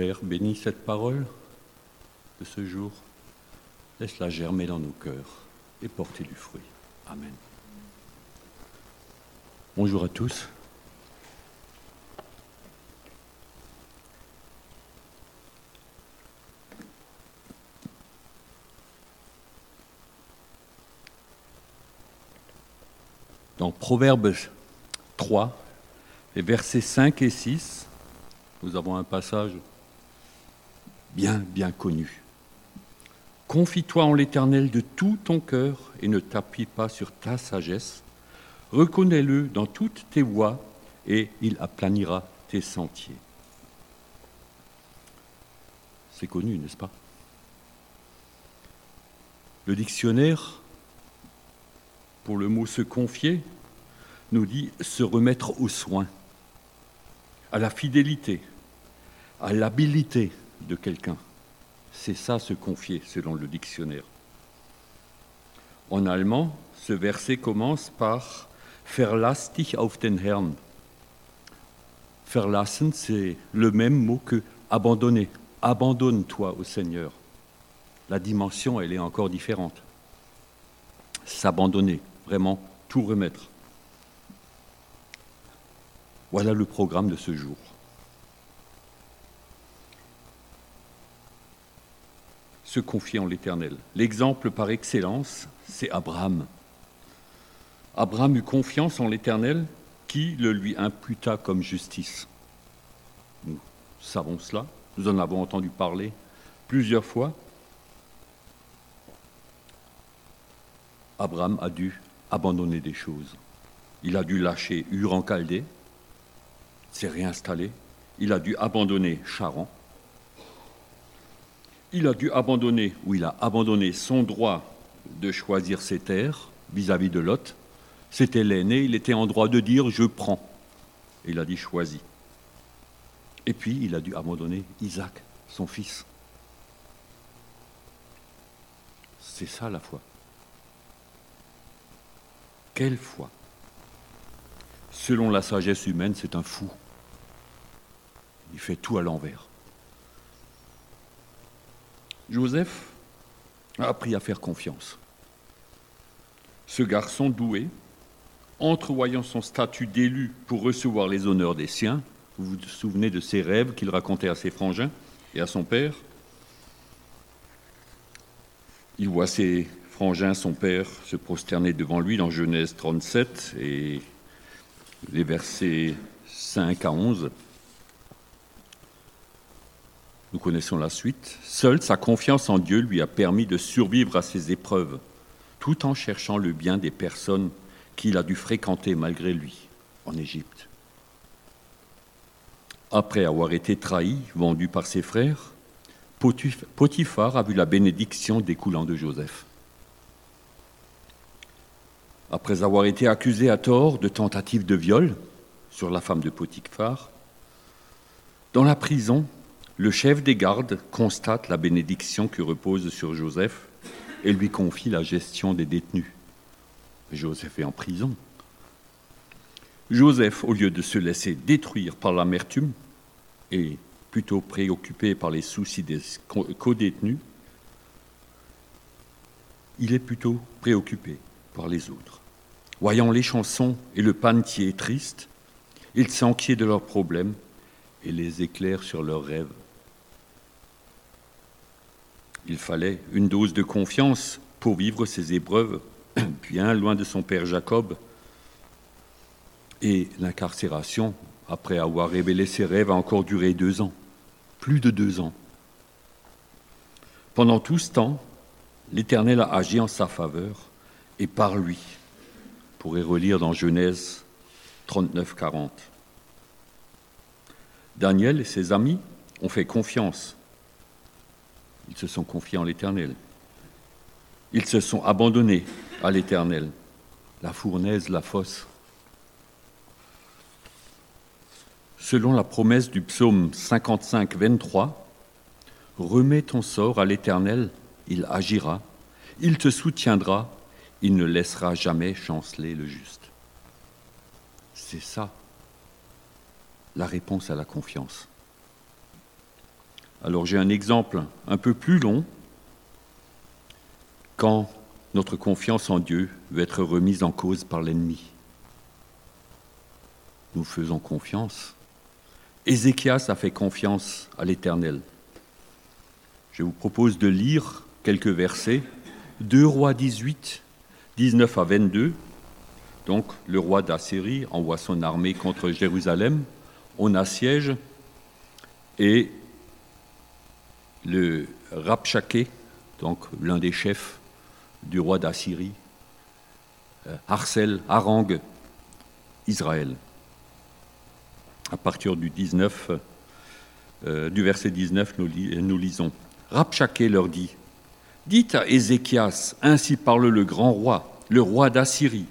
Père, bénis cette parole de ce jour. Laisse-la germer dans nos cœurs et porter du fruit. Amen. Bonjour à tous. Dans Proverbes 3, les versets 5 et 6, nous avons un passage bien, bien connu. Confie-toi en l'Éternel de tout ton cœur et ne t'appuie pas sur ta sagesse. Reconnais-le dans toutes tes voies et il aplanira tes sentiers. C'est connu, n'est-ce pas? Le dictionnaire pour le mot se confier, nous dit se remettre aux soins, à la fidélité, à l'habilité de quelqu'un. C'est ça se confier selon le dictionnaire. En allemand, ce verset commence par Verlass dich auf den Herrn. Verlassen, c'est le même mot que abandonner. Abandonne-toi au Seigneur. La dimension, elle est encore différente. S'abandonner vraiment tout remettre. Voilà le programme de ce jour. Se confier en l'Éternel. L'exemple par excellence, c'est Abraham. Abraham eut confiance en l'Éternel qui le lui imputa comme justice. Nous savons cela, nous en avons entendu parler plusieurs fois. Abraham a dû abandonner des choses. Il a dû lâcher Ur en s'est réinstallé. Il a dû abandonner Charan. Il a dû abandonner, ou il a abandonné son droit de choisir ses terres vis-à-vis de Lot. C'était l'aîné, il était en droit de dire je prends. il a dit choisis. Et puis il a dû abandonner Isaac, son fils. C'est ça la foi. Quelle foi? Selon la sagesse humaine, c'est un fou. Il fait tout à l'envers. Joseph a appris à faire confiance. Ce garçon doué, entrevoyant son statut d'élu pour recevoir les honneurs des siens, vous vous souvenez de ses rêves qu'il racontait à ses frangins et à son père? Il voit ses frangin, son père, se prosterner devant lui dans Genèse 37 et les versets 5 à 11. Nous connaissons la suite. Seule sa confiance en Dieu lui a permis de survivre à ces épreuves, tout en cherchant le bien des personnes qu'il a dû fréquenter malgré lui en Égypte. Après avoir été trahi, vendu par ses frères, Potiphar a vu la bénédiction découlant de Joseph après avoir été accusé à tort de tentative de viol sur la femme de Potiphar. Dans la prison, le chef des gardes constate la bénédiction qui repose sur Joseph et lui confie la gestion des détenus. Joseph est en prison. Joseph, au lieu de se laisser détruire par l'amertume et plutôt préoccupé par les soucis des co-détenus, il est plutôt préoccupé par les autres. Voyant les chansons et le panetier triste, il s'enquiert de leurs problèmes et les éclaire sur leurs rêves. Il fallait une dose de confiance pour vivre ces épreuves, bien loin de son père Jacob. Et l'incarcération, après avoir révélé ses rêves, a encore duré deux ans, plus de deux ans. Pendant tout ce temps, l'Éternel a agi en sa faveur et par lui pourrait relire dans Genèse 39-40. Daniel et ses amis ont fait confiance. Ils se sont confiés en l'Éternel. Ils se sont abandonnés à l'Éternel. La fournaise, la fosse. Selon la promesse du psaume 55, 23, remets ton sort à l'Éternel, il agira, il te soutiendra il ne laissera jamais chanceler le juste. C'est ça la réponse à la confiance. Alors j'ai un exemple un peu plus long. Quand notre confiance en Dieu veut être remise en cause par l'ennemi. Nous faisons confiance. Ézéchias a fait confiance à l'Éternel. Je vous propose de lire quelques versets. 2 rois 18, 19 à 22. Donc le roi d'Assyrie envoie son armée contre Jérusalem. On assiège et le Rapchaké, donc l'un des chefs du roi d'Assyrie, euh, harcèle, harangue Israël. À partir du 19, euh, du verset 19, nous, nous lisons. Rapchaké leur dit Dites à Ézéchias, ainsi parle le grand roi, le roi d'Assyrie.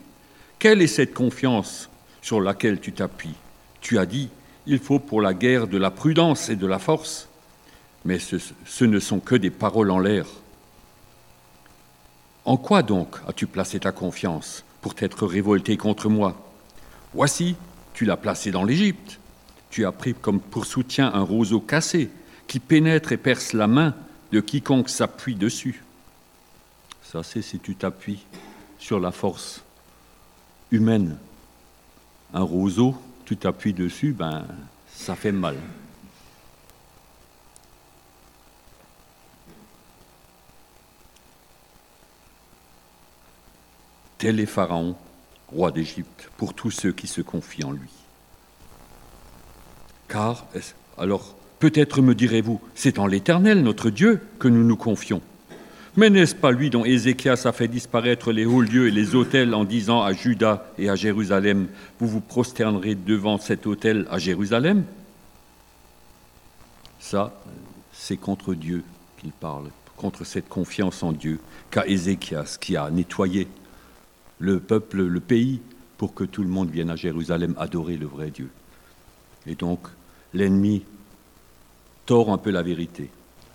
Quelle est cette confiance sur laquelle tu t'appuies? Tu as dit Il faut pour la guerre de la prudence et de la force. Mais ce ne sont que des paroles en l'air. En quoi donc as-tu placé ta confiance pour t'être révolté contre moi? Voici, tu l'as placé dans l'Égypte. Tu as pris comme pour soutien un roseau cassé qui pénètre et perce la main de quiconque s'appuie dessus. Ça, c'est si tu t'appuies sur la force humaine. Un roseau, tu t'appuies dessus, ben, ça fait mal. Tel est Pharaon, roi d'Égypte, pour tous ceux qui se confient en lui. Car, alors, peut-être me direz-vous, c'est en l'Éternel, notre Dieu, que nous nous confions. Mais n'est-ce pas lui dont Ézéchias a fait disparaître les hauts lieux et les autels en disant à Juda et à Jérusalem, vous vous prosternerez devant cet autel à Jérusalem? Ça, c'est contre Dieu qu'il parle, contre cette confiance en Dieu qu'a Ézéchias qui a nettoyé le peuple, le pays, pour que tout le monde vienne à Jérusalem adorer le vrai Dieu. Et donc, l'ennemi tord un peu la vérité.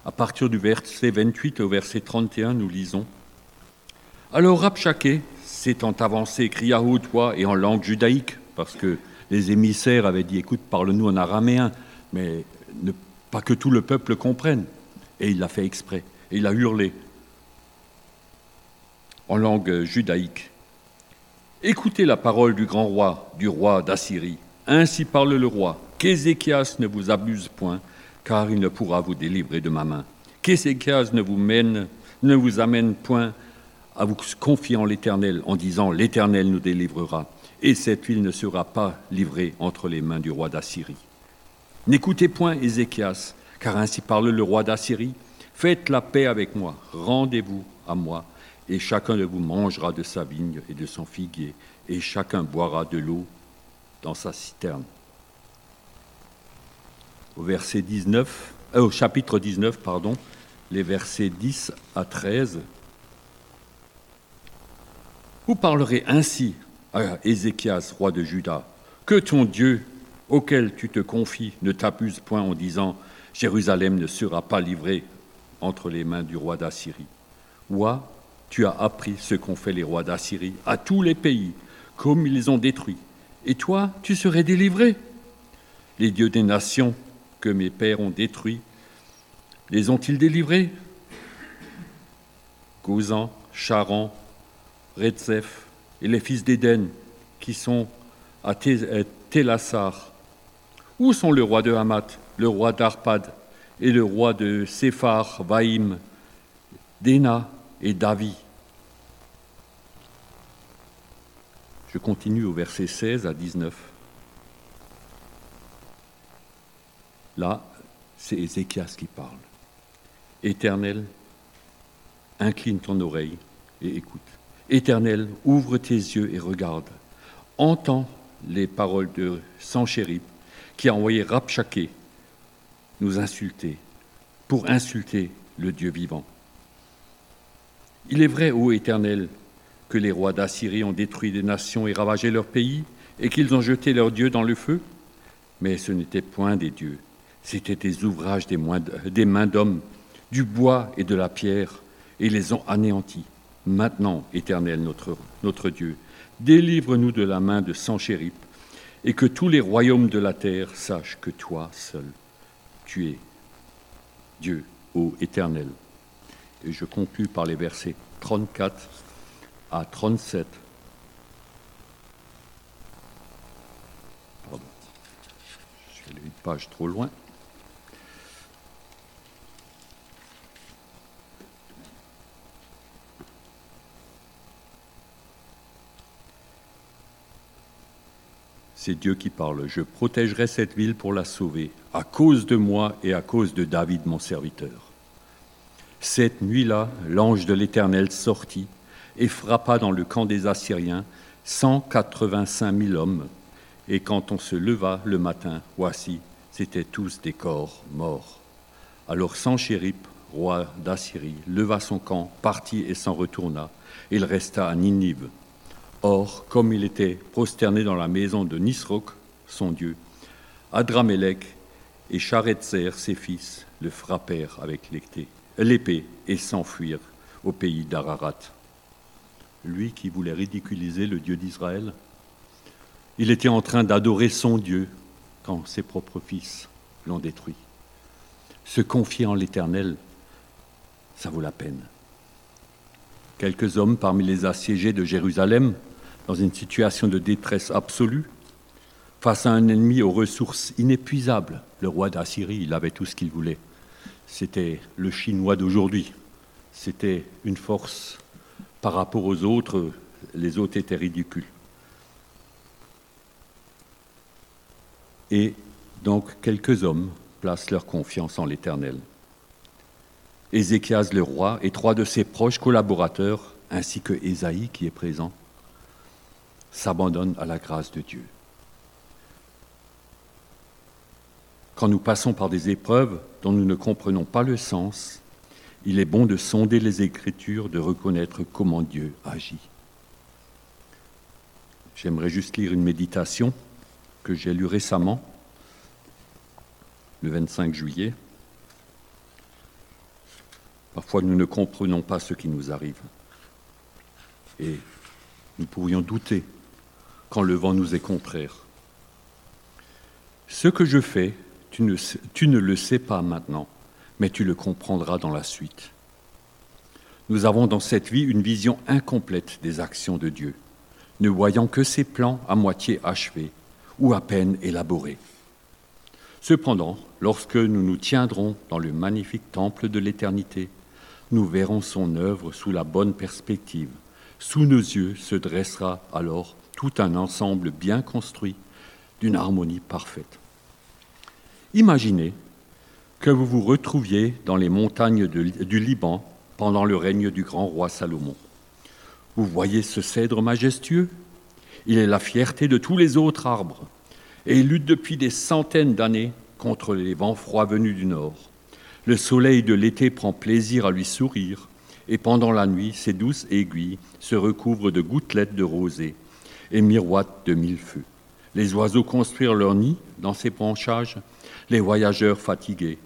À partir du verset 28 au verset 31, nous lisons Alors Rabchaké, s'étant avancé, cria haut toi et en langue judaïque, parce que les émissaires avaient dit Écoute, parle-nous en araméen, mais pas que tout le peuple comprenne. Et il l'a fait exprès. Et il a hurlé en langue judaïque Écoutez la parole du grand roi, du roi d'Assyrie. Ainsi parle le roi, qu'Ézéchias ne vous abuse point, car il ne pourra vous délivrer de ma main. Qu'Ézéchias ne vous ne vous amène point à vous confier en l'Éternel, en disant l'Éternel nous délivrera, et cette ville ne sera pas livrée entre les mains du roi d'Assyrie. N'écoutez point Ézéchias, car ainsi parle le roi d'Assyrie. Faites la paix avec moi, rendez-vous à moi, et chacun de vous mangera de sa vigne et de son figuier, et chacun boira de l'eau dans sa citerne. Au verset 19, euh, au chapitre 19, pardon, les versets 10 à 13. Vous parlerez ainsi à Ézéchias, roi de Juda, que ton Dieu, auquel tu te confies, ne t'abuse point en disant Jérusalem ne sera pas livrée entre les mains du roi d'Assyrie. Tu as appris ce qu'ont fait les rois d'Assyrie à tous les pays, comme ils les ont détruits. Et toi, tu serais délivré. Les dieux des nations que mes pères ont détruits, les ont-ils délivrés? Gozan, Charan, Redzef et les fils d'Éden qui sont à Télassar. Où sont le roi de Hamath, le roi d'Arpad et le roi de Séphar, Vaïm, Déna et David? Je continue au verset 16 à 19. Là, c'est Ézéchias qui parle. Éternel, incline ton oreille et écoute. Éternel, ouvre tes yeux et regarde. Entends les paroles de Sanchérib qui a envoyé Rabchaké nous insulter pour insulter le Dieu vivant. Il est vrai, ô Éternel, que les rois d'Assyrie ont détruit des nations et ravagé leur pays, et qu'ils ont jeté leurs dieux dans le feu Mais ce n'était point des dieux, c'étaient des ouvrages des, mains d'hommes, du bois et de la pierre, et les ont anéantis. Maintenant, Éternel notre, Dieu, délivre-nous de la main de Sanchérip, et que tous les royaumes de la terre sachent que toi seul, tu es Dieu, ô Éternel. Et je conclus par les versets 34 à 37. Pardon, je suis allé une page trop loin. C'est Dieu qui parle. Je protégerai cette ville pour la sauver, à cause de moi et à cause de David, mon serviteur. Cette nuit-là, l'ange de l'Éternel sortit et frappa dans le camp des Assyriens 185 000 hommes. Et quand on se leva le matin, voici, c'étaient tous des corps morts. Alors Sanchérip, roi d'Assyrie, leva son camp, partit et s'en retourna. Il resta à Ninive. Or, comme il était prosterné dans la maison de Nisroch, son dieu, Adramélec et Charetzer, ses fils, le frappèrent avec l'épée et s'enfuirent au pays d'Ararat. Lui qui voulait ridiculiser le Dieu d'Israël, il était en train d'adorer son Dieu quand ses propres fils l'ont détruit. Se confier en l'Éternel, ça vaut la peine. Quelques hommes parmi les assiégés de Jérusalem dans une situation de détresse absolue, face à un ennemi aux ressources inépuisables. Le roi d'Assyrie, il avait tout ce qu'il voulait. C'était le Chinois d'aujourd'hui. C'était une force par rapport aux autres. Les autres étaient ridicules. Et donc quelques hommes placent leur confiance en l'Éternel. Ézéchias le roi et trois de ses proches collaborateurs, ainsi que Ésaïe qui est présent, s'abandonne à la grâce de Dieu. Quand nous passons par des épreuves dont nous ne comprenons pas le sens, il est bon de sonder les Écritures, de reconnaître comment Dieu agit. J'aimerais juste lire une méditation que j'ai lue récemment, le 25 juillet. Parfois nous ne comprenons pas ce qui nous arrive et nous pourrions douter quand le vent nous est contraire. Ce que je fais, tu ne, tu ne le sais pas maintenant, mais tu le comprendras dans la suite. Nous avons dans cette vie une vision incomplète des actions de Dieu, ne voyant que ses plans à moitié achevés ou à peine élaborés. Cependant, lorsque nous nous tiendrons dans le magnifique temple de l'éternité, nous verrons son œuvre sous la bonne perspective. Sous nos yeux se dressera alors tout un ensemble bien construit d'une harmonie parfaite. Imaginez que vous vous retrouviez dans les montagnes du Liban pendant le règne du grand roi Salomon. Vous voyez ce cèdre majestueux? Il est la fierté de tous les autres arbres et il lutte depuis des centaines d'années contre les vents froids venus du nord. Le soleil de l'été prend plaisir à lui sourire et pendant la nuit, ses douces aiguilles se recouvrent de gouttelettes de rosée et miroitent de mille feux. Les oiseaux construirent leur nid dans ces branchages, les voyageurs fatigués,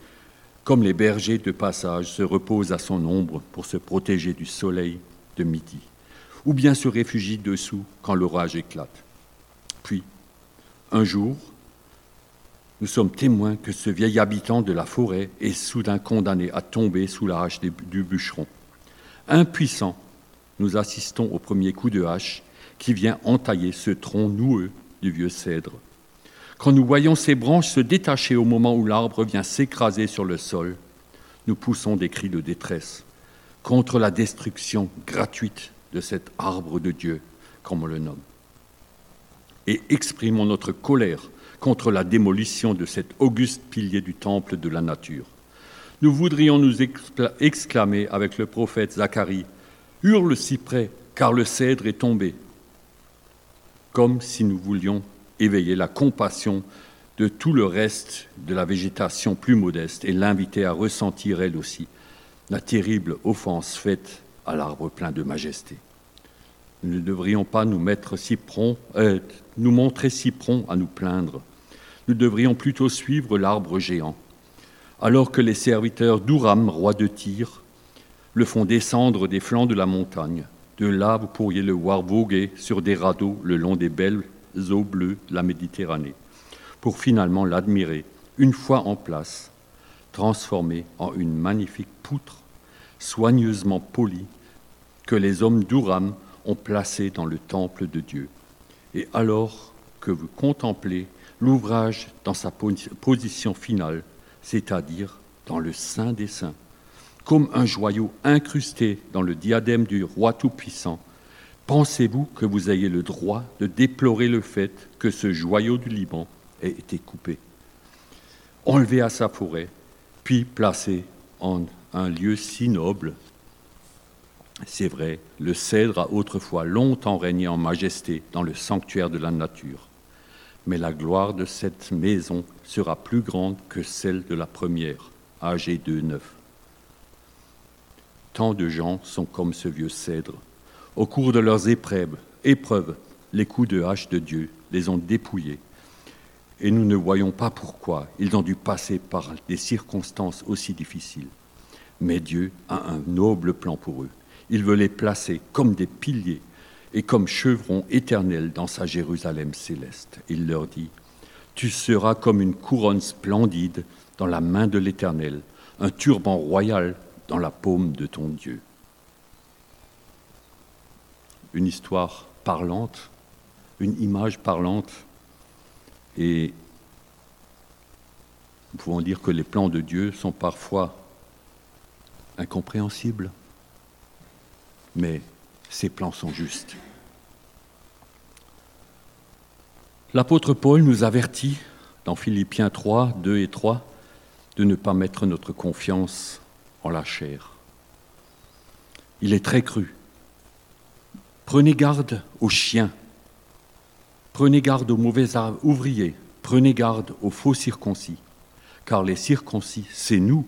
comme les bergers de passage, se reposent à son ombre pour se protéger du soleil de midi, ou bien se réfugient dessous quand l'orage éclate. Puis, un jour, nous sommes témoins que ce vieil habitant de la forêt est soudain condamné à tomber sous la hache du bûcheron. Impuissant, nous assistons au premier coup de hache qui vient entailler ce tronc noueux du vieux cèdre. Quand nous voyons ces branches se détacher au moment où l'arbre vient s'écraser sur le sol, nous poussons des cris de détresse contre la destruction gratuite de cet arbre de Dieu, comme on le nomme, et exprimons notre colère contre la démolition de cet auguste pilier du temple de la nature. Nous voudrions nous exclamer avec le prophète Zacharie Hurle cyprès, car le cèdre est tombé comme si nous voulions éveiller la compassion de tout le reste de la végétation plus modeste et l'inviter à ressentir elle aussi la terrible offense faite à l'arbre plein de majesté. Nous ne devrions pas nous, mettre si euh, nous montrer si prompt à nous plaindre. Nous devrions plutôt suivre l'arbre géant, alors que les serviteurs d'Uram, roi de Tyr, le font descendre des flancs de la montagne de là, vous pourriez le voir voguer sur des radeaux le long des belles eaux bleues de la Méditerranée, pour finalement l'admirer une fois en place, transformée en une magnifique poutre, soigneusement polie, que les hommes d'Uram ont placée dans le temple de Dieu. Et alors que vous contemplez l'ouvrage dans sa position finale, c'est-à-dire dans le Saint des Saints, comme un joyau incrusté dans le diadème du roi Tout-Puissant, pensez-vous que vous ayez le droit de déplorer le fait que ce joyau du Liban ait été coupé, enlevé à sa forêt, puis placé en un lieu si noble? C'est vrai, le cèdre a autrefois longtemps régné en majesté dans le sanctuaire de la nature mais la gloire de cette maison sera plus grande que celle de la première, âgée de neuf. Tant de gens sont comme ce vieux cèdre. Au cours de leurs épreuves, les coups de hache de Dieu les ont dépouillés. Et nous ne voyons pas pourquoi ils ont dû passer par des circonstances aussi difficiles. Mais Dieu a un noble plan pour eux. Il veut les placer comme des piliers et comme chevron éternel dans sa Jérusalem céleste. Il leur dit, Tu seras comme une couronne splendide dans la main de l'Éternel, un turban royal dans la paume de ton Dieu. Une histoire parlante, une image parlante, et nous pouvons dire que les plans de Dieu sont parfois incompréhensibles, mais ses plans sont justes. L'apôtre Paul nous avertit dans Philippiens 3, 2 et 3 de ne pas mettre notre confiance en la chair. Il est très cru. Prenez garde aux chiens, prenez garde aux mauvais ouvriers, prenez garde aux faux circoncis, car les circoncis, c'est nous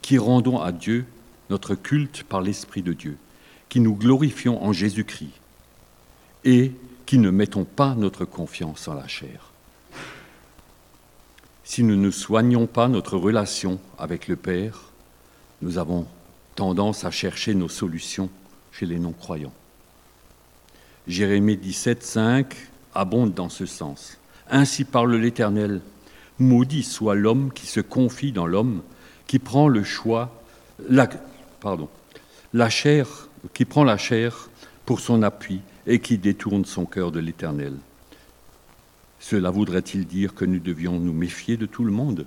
qui rendons à Dieu notre culte par l'Esprit de Dieu qui nous glorifions en Jésus-Christ et qui ne mettons pas notre confiance en la chair. Si nous ne soignons pas notre relation avec le Père, nous avons tendance à chercher nos solutions chez les non-croyants. Jérémie 17, 5 abonde dans ce sens. Ainsi parle l'Éternel, maudit soit l'homme qui se confie dans l'homme, qui prend le choix, la, chair qui prend la chair pour son appui et qui détourne son cœur de l'Éternel. Cela voudrait-il dire que nous devions nous méfier de tout le monde?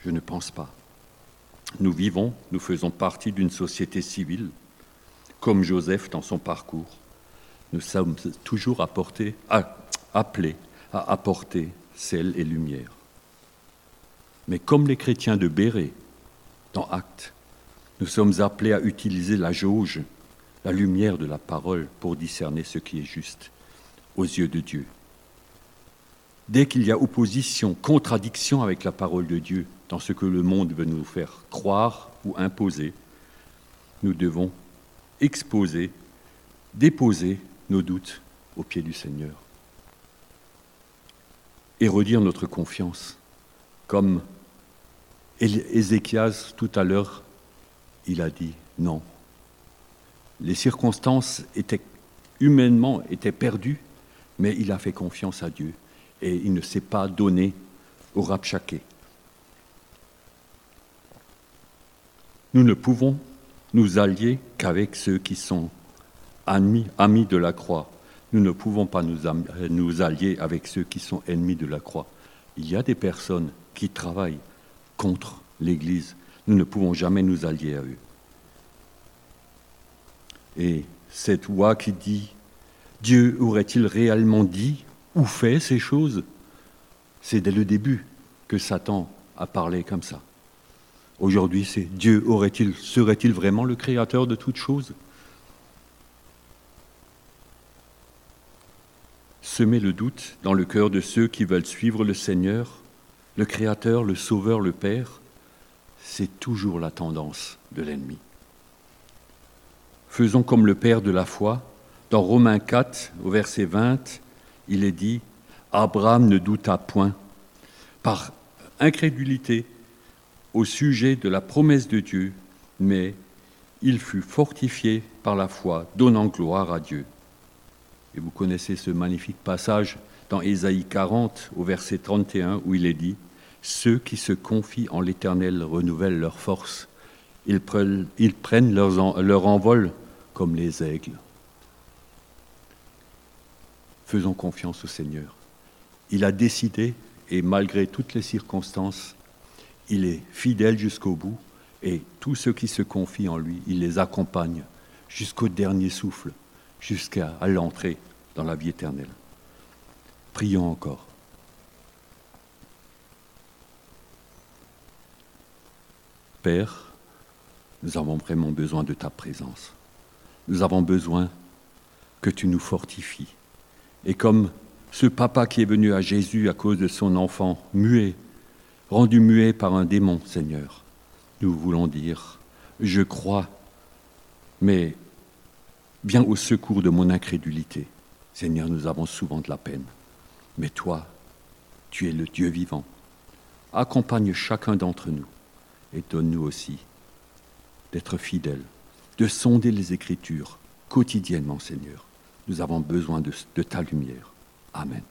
Je ne pense pas. Nous vivons, nous faisons partie d'une société civile, comme Joseph dans son parcours. Nous sommes toujours appelés à apporter sel et lumière. Mais comme les chrétiens de Béret, dans Actes, nous sommes appelés à utiliser la jauge, la lumière de la parole pour discerner ce qui est juste aux yeux de Dieu. Dès qu'il y a opposition, contradiction avec la parole de Dieu dans ce que le monde veut nous faire croire ou imposer, nous devons exposer, déposer nos doutes aux pieds du Seigneur et redire notre confiance, comme Ézéchias tout à l'heure il a dit non. Les circonstances humainement étaient perdues, mais il a fait confiance à Dieu et il ne s'est pas donné au rapchaké. Nous ne pouvons nous allier qu'avec ceux qui sont amis, de la croix. Nous ne pouvons pas nous, nous allier avec ceux qui sont ennemis de la croix. Il y a des personnes qui travaillent contre l'Église, nous ne pouvons jamais nous allier à eux. Et cette voix qui dit Dieu aurait-il réellement dit ou fait ces choses? C'est dès le début que Satan a parlé comme ça. Aujourd'hui, c'est Dieu aurait-il, serait-il vraiment le créateur de toutes choses? Semer le doute dans le cœur de ceux qui veulent suivre le Seigneur, le Créateur, le Sauveur, le Père, c'est toujours la tendance de l'ennemi. Faisons comme le Père de la foi. Dans Romains 4, au verset 20, il est dit, Abraham ne douta point par incrédulité au sujet de la promesse de Dieu, mais il fut fortifié par la foi, donnant gloire à Dieu. Et vous connaissez ce magnifique passage dans Ésaïe 40 au verset 31 où il est dit, Ceux qui se confient en l'Éternel renouvellent leur force. Ils prennent, ils prennent leur envol comme les aigles. Faisons confiance au Seigneur. Il a décidé, et malgré toutes les circonstances, il est fidèle jusqu'au bout, et tous ceux qui se confient en lui, il les accompagne jusqu'au dernier souffle, jusqu'à l'entrée dans la vie éternelle. Prions encore. Père, nous avons vraiment besoin de ta présence. Nous avons besoin que tu nous fortifies. Et comme ce papa qui est venu à Jésus à cause de son enfant muet, rendu muet par un démon, Seigneur, nous voulons dire, je crois, mais viens au secours de mon incrédulité. Seigneur, nous avons souvent de la peine, mais toi, tu es le Dieu vivant. Accompagne chacun d'entre nous et donne-nous aussi d'être fidèles, de sonder les Écritures quotidiennement, Seigneur. Nous avons besoin de, de ta lumière. Amen.